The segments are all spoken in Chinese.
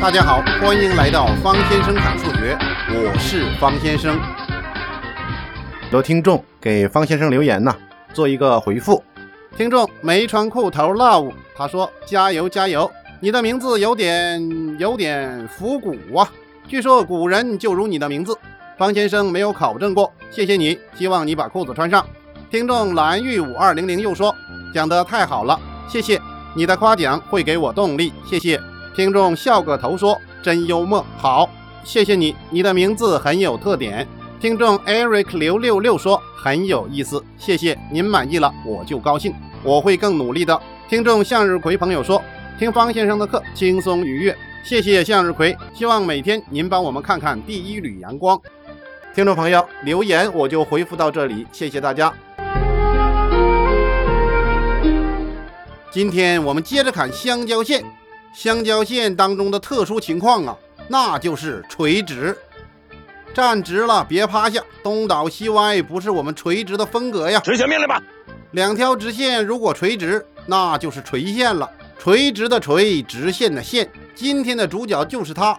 大家好，欢迎来到方先生讲数学，我是方先生。有听众给方先生留言呐，做一个回复。听众没穿裤头 love，他说加油加油，你的名字有点有点复古啊。据说古人就如你的名字，方先生没有考证过，谢谢你，希望你把裤子穿上。听众蓝玉五二零零又说讲得太好了，谢谢你的夸奖会给我动力，谢谢。听众笑个头说真幽默，好，谢谢你，你的名字很有特点。听众 Eric 刘六六说很有意思，谢谢您满意了我就高兴，我会更努力的。听众向日葵朋友说听方先生的课轻松愉悦，谢谢向日葵，希望每天您帮我们看看第一缕阳光。听众朋友留言我就回复到这里，谢谢大家。今天我们接着砍香蕉线，相交线当中的特殊情况啊，那就是垂直。站直了，别趴下，东倒西歪不是我们垂直的风格呀。执行命令吧。两条直线如果垂直，那就是垂线了。垂直的垂，直线的线。今天的主角就是它。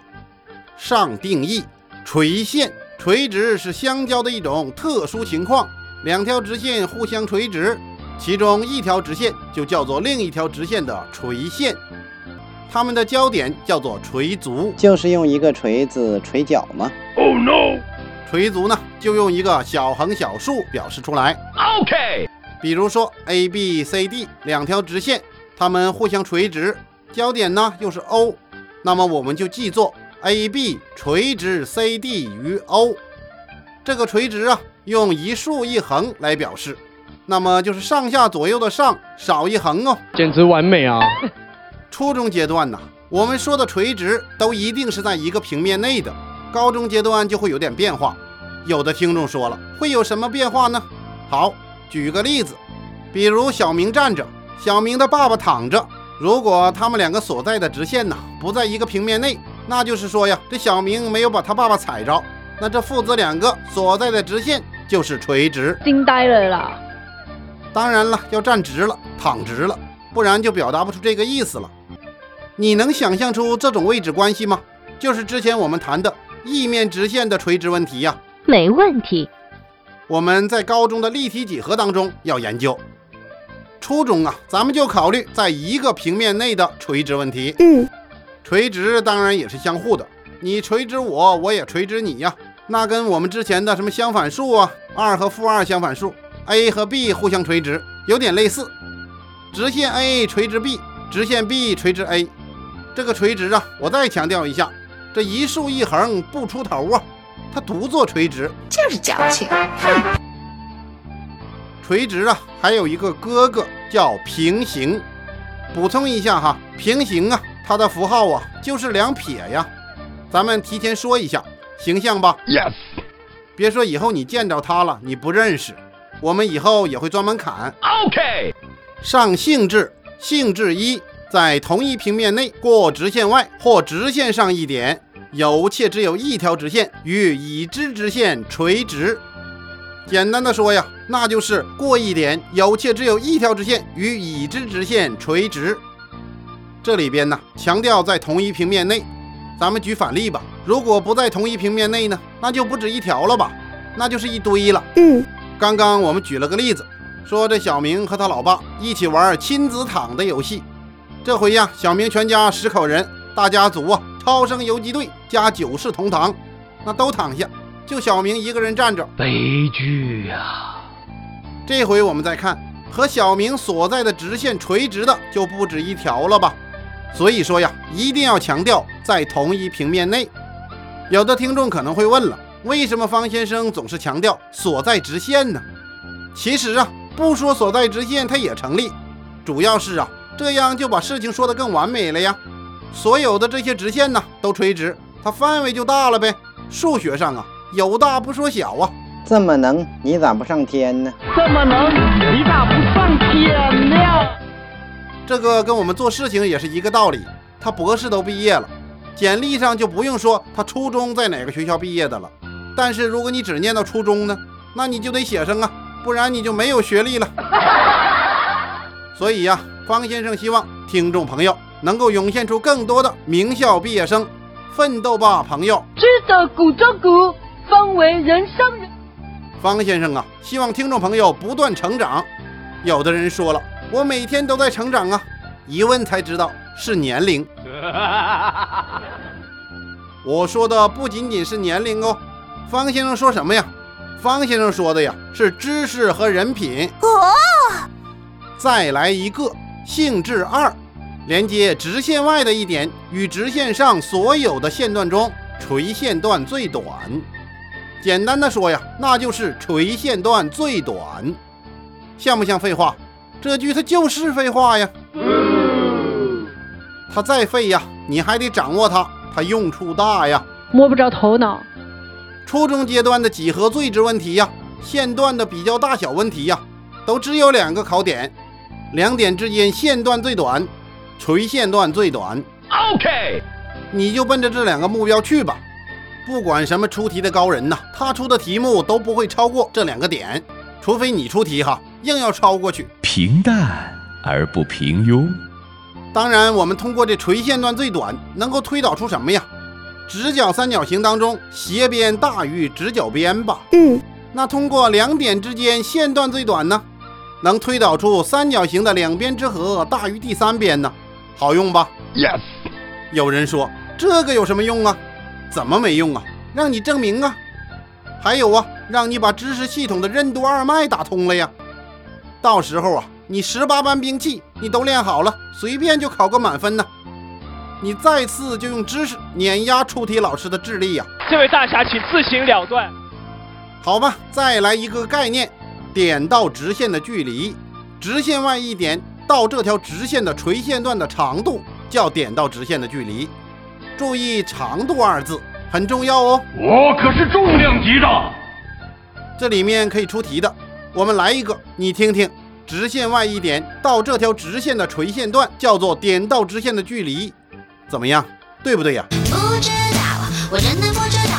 上定义：垂线、垂直是相交的一种特殊情况。两条直线互相垂直，其中一条直线就叫做另一条直线的垂线。它们的交点叫做垂足，就是用一个锤子锤脚吗？Oh no！垂足呢，就用一个小横小竖表示出来。OK。比如说 A、B、C、D 两条直线，它们互相垂直，交点呢又是 O，那么我们就记作 AB 垂直 CD 于 O。这个垂直啊，用一竖一横来表示，那么就是上下左右的上少一横哦，简直完美啊！初中阶段呢，我们说的垂直都一定是在一个平面内的。高中阶段就会有点变化。有的听众说了，会有什么变化呢？好，举个例子，比如小明站着，小明的爸爸躺着。如果他们两个所在的直线呢不在一个平面内，那就是说呀，这小明没有把他爸爸踩着，那这父子两个所在的直线就是垂直。惊呆了啦！当然了，要站直了，躺直了，不然就表达不出这个意思了。你能想象出这种位置关系吗？就是之前我们谈的异面直线的垂直问题呀。没问题。我们在高中的立体几何当中要研究，初中啊，咱们就考虑在一个平面内的垂直问题。嗯，垂直当然也是相互的，你垂直我，我也垂直你呀。那跟我们之前的什么相反数啊，二和负二相反数，a 和 b 互相垂直，有点类似。直线 a 垂直 b，直线 b 垂直 a。这个垂直啊，我再强调一下，这一竖一横不出头啊，它独做垂直，就是矫情。哼，垂直啊，还有一个哥哥叫平行。补充一下哈，平行啊，它的符号啊就是两撇呀。咱们提前说一下，形象吧？Yes。别说以后你见着它了，你不认识，我们以后也会专门砍。OK。上性质，性质一。在同一平面内过直线外或直线上一点，有且只有一条直线与已知直线垂直。简单的说呀，那就是过一点，有且只有一条直线与已知直线垂直。这里边呢，强调在同一平面内。咱们举反例吧，如果不在同一平面内呢，那就不止一条了吧，那就是一堆了。嗯，刚刚我们举了个例子，说这小明和他老爸一起玩亲子躺的游戏。这回呀，小明全家十口人，大家族啊，超生游击队加九世同堂，那都躺下，就小明一个人站着，悲剧呀！这回我们再看，和小明所在的直线垂直的就不止一条了吧？所以说呀，一定要强调在同一平面内。有的听众可能会问了，为什么方先生总是强调所在直线呢？其实啊，不说所在直线它也成立，主要是啊。这样就把事情说得更完美了呀！所有的这些直线呢都垂直，它范围就大了呗。数学上啊有大不说小啊。这么能，你咋不上天呢？这么能，你咋不上天呢？这个跟我们做事情也是一个道理。他博士都毕业了，简历上就不用说他初中在哪个学校毕业的了。但是如果你只念到初中呢，那你就得写上啊，不然你就没有学历了。所以呀。方先生希望听众朋友能够涌现出更多的名校毕业生。奋斗吧，朋友！知得鼓中鼓，方为人上人。方先生啊，希望听众朋友不断成长。有的人说了，我每天都在成长啊，一问才知道是年龄。我说的不仅仅是年龄哦。方先生说什么呀？方先生说的呀是知识和人品。哦。再来一个，性质二。连接直线外的一点与直线上所有的线段中，垂线段最短。简单的说呀，那就是垂线段最短。像不像废话？这句它就是废话呀。它再废呀，你还得掌握它，它用处大呀。摸不着头脑。初中阶段的几何最值问题呀，线段的比较大小问题呀，都只有两个考点，两点之间线段最短。垂线段最短，OK，你就奔着这两个目标去吧。不管什么出题的高人呐，他出的题目都不会超过这两个点，除非你出题哈，硬要超过去。平淡而不平庸。当然，我们通过这垂线段最短，能够推导出什么呀？直角三角形当中，斜边大于直角边吧？嗯。那通过两点之间线段最短呢，能推导出三角形的两边之和大于第三边呢？好用吧？Yes。有人说这个有什么用啊？怎么没用啊？让你证明啊！还有啊，让你把知识系统的任督二脉打通了呀。到时候啊，你十八般兵器你都练好了，随便就考个满分呢。你再次就用知识碾压出题老师的智力呀！这位大侠，请自行了断。好吧，再来一个概念：点到直线的距离，直线外一点。到这条直线的垂线段的长度叫点到直线的距离。注意“长度”二字很重要哦。我可是重量级的。这里面可以出题的，我们来一个，你听听。直线外一点到这条直线的垂线段叫做点到直线的距离，怎么样？对不对呀？不知道，我真的不知道。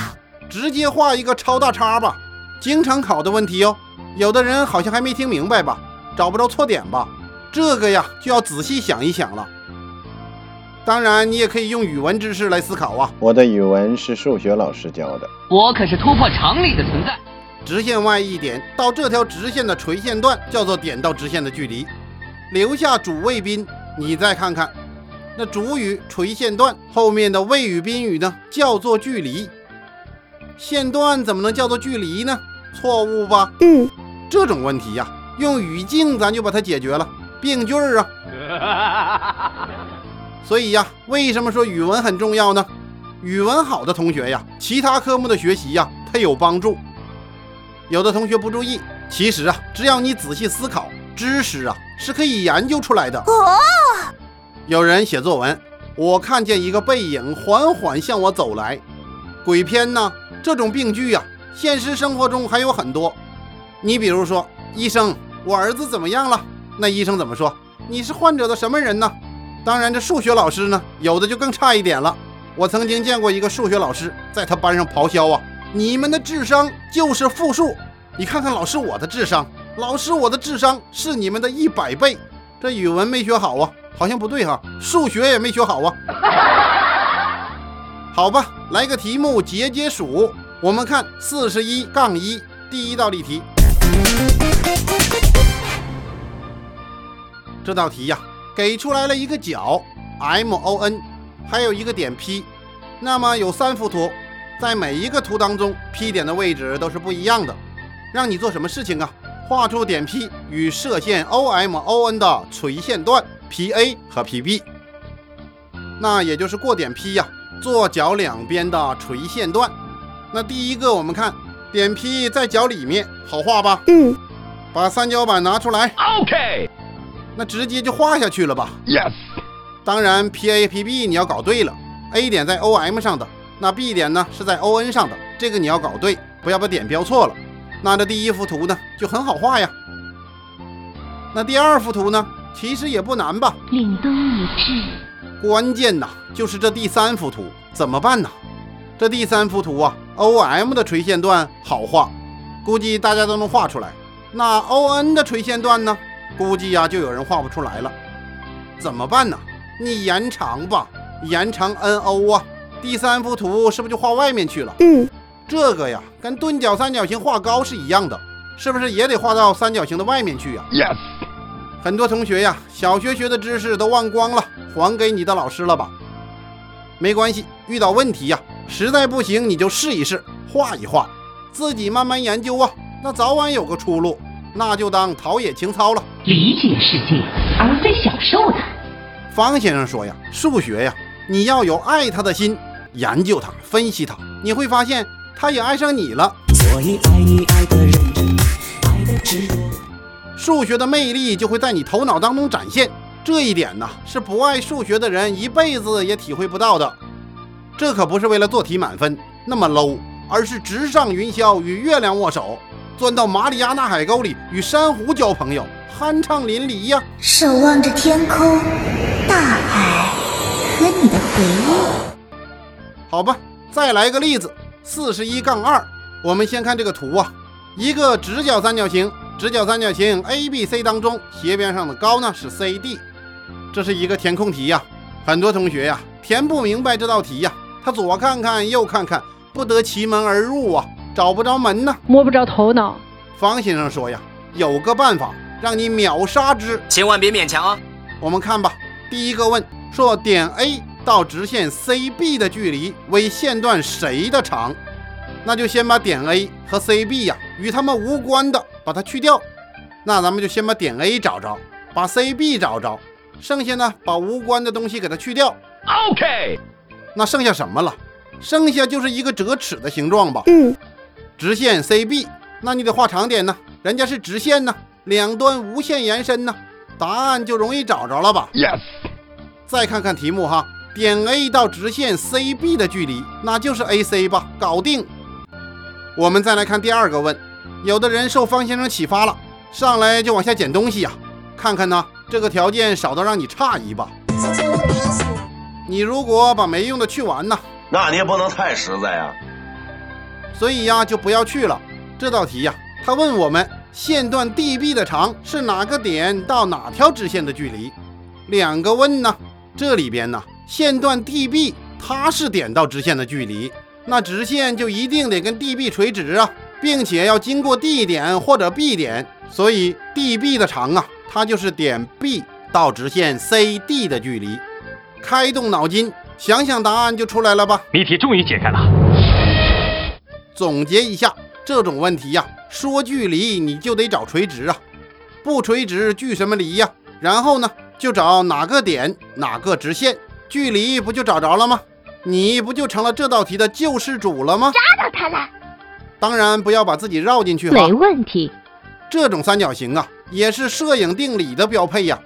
直接画一个超大叉吧。经常考的问题哦。有的人好像还没听明白吧？找不着错点吧？这个呀，就要仔细想一想了。当然，你也可以用语文知识来思考啊。我的语文是数学老师教的。我可是突破常理的存在。直线外一点到这条直线的垂线段叫做点到直线的距离。留下主谓宾，你再看看，那主语垂线段后面的谓语宾语呢，叫做距离。线段怎么能叫做距离呢？错误吧？嗯。这种问题呀，用语境咱就把它解决了。病句儿啊，所以呀，为什么说语文很重要呢？语文好的同学呀，其他科目的学习呀，它有帮助。有的同学不注意，其实啊，只要你仔细思考，知识啊是可以研究出来的。哦，有人写作文，我看见一个背影缓缓向我走来，鬼片呢？这种病句呀，现实生活中还有很多。你比如说，医生，我儿子怎么样了？那医生怎么说？你是患者的什么人呢？当然，这数学老师呢，有的就更差一点了。我曾经见过一个数学老师，在他班上咆哮啊：“你们的智商就是负数！你看看老师我的智商，老师我的智商是你们的一百倍。”这语文没学好啊，好像不对哈，数学也没学好啊。好吧，来个题目解解暑。我们看四十一杠一第一道例题。这道题呀，给出来了一个角 M O N，还有一个点 P，那么有三幅图，在每一个图当中，P 点的位置都是不一样的。让你做什么事情啊？画出点 P 与射线 O M O N 的垂线段 P A 和 P B，那也就是过点 P 呀，做角两边的垂线段。那第一个我们看点 P 在角里面，好画吧？嗯。把三角板拿出来。OK。那直接就画下去了吧？Yes。当然，P A P B 你要搞对了，A 点在 O M 上的，那 B 点呢是在 O N 上的，这个你要搞对，不要把点标错了。那这第一幅图呢就很好画呀。那第二幅图呢，其实也不难吧？凛冬已至。关键呐就是这第三幅图怎么办呢？这第三幅图啊，O M 的垂线段好画，估计大家都能画出来。那 O N 的垂线段呢？估计呀，就有人画不出来了，怎么办呢？你延长吧，延长 NO 啊。第三幅图是不是就画外面去了？嗯，这个呀，跟钝角三角形画高是一样的，是不是也得画到三角形的外面去呀？Yes。很多同学呀，小学学的知识都忘光了，还给你的老师了吧？没关系，遇到问题呀，实在不行你就试一试，画一画，自己慢慢研究啊，那早晚有个出路，那就当陶冶情操了。理解世界，而非享受它。方先生说呀，数学呀，你要有爱它的心。研究它，分析它，你会发现它也爱上你了。所以爱你爱的认真，爱的执着。数学的魅力就会在你头脑当中展现，这一点呢，是不爱数学的人一辈子也体会不到的。这可不是为了做题满分那么 low，而是直上云霄与月亮握手，钻到马里亚纳海沟里与珊瑚交朋友，酣畅淋漓呀。守望着天空、大海和你的回忆。好吧，再来个例子，四十一杠二。我们先看这个图啊，一个直角三角形，直角三角形 ABC 当中，斜边上的高呢是 CD，这是一个填空题呀。很多同学呀填不明白这道题呀，他左看看右看看，不得其门而入啊，找不着门呢，摸不着头脑。方先生说呀，有个办法让你秒杀之，千万别勉强啊。我们看吧，第一个问说点 A。到直线 CB 的距离为线段谁的长？那就先把点 A 和 CB 呀与它们无关的把它去掉。那咱们就先把点 A 找着，把 CB 找着，剩下呢把无关的东西给它去掉。OK，那剩下什么了？剩下就是一个折尺的形状吧。嗯，直线 CB，那你得画长点呢，人家是直线呢，两端无限延伸呢，答案就容易找着了吧？Yes。再看看题目哈。点 A 到直线 CB 的距离，那就是 AC 吧，搞定。我们再来看第二个问，有的人受方先生启发了，上来就往下捡东西呀，看看呢，这个条件少到让你诧异吧。你如果把没用的去完呢，那你也不能太实在呀。所以呀，就不要去了。这道题呀，他问我们线段 DB 的长是哪个点到哪条直线的距离？两个问呢，这里边呢。线段 DB，它是点到直线的距离，那直线就一定得跟 DB 垂直啊，并且要经过 D 点或者 B 点，所以 DB 的长啊，它就是点 B 到直线 CD 的距离。开动脑筋，想想答案就出来了吧？谜题终于解开了。总结一下，这种问题呀，说距离你就得找垂直啊，不垂直距什么离呀？然后呢，就找哪个点哪个直线。距离不就找着了吗？你不就成了这道题的救世主了吗？抓到他了！当然不要把自己绕进去哈。没问题。这种三角形啊，也是摄影定理的标配呀。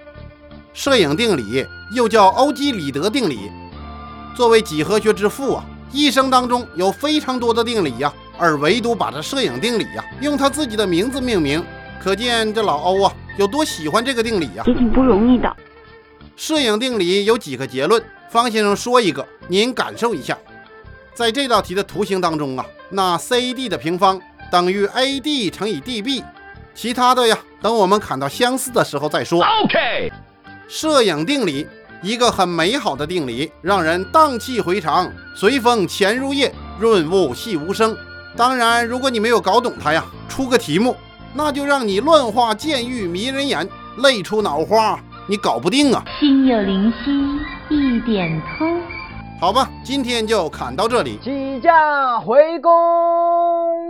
摄影定理又叫欧几里得定理，作为几何学之父啊，一生当中有非常多的定理呀，而唯独把这摄影定理呀用他自己的名字命名，可见这老欧啊有多喜欢这个定理呀。也挺不容易的。摄影定理有几个结论？方先生说一个，您感受一下，在这道题的图形当中啊，那 CD 的平方等于 AD 乘以 DB，其他的呀，等我们砍到相似的时候再说。OK，摄影定理，一个很美好的定理，让人荡气回肠，随风潜入夜，润物细无声。当然，如果你没有搞懂它呀，出个题目，那就让你乱画剑玉迷人眼，累出脑花，你搞不定啊。心有灵犀。一点通，好吧，今天就砍到这里。起驾回宫。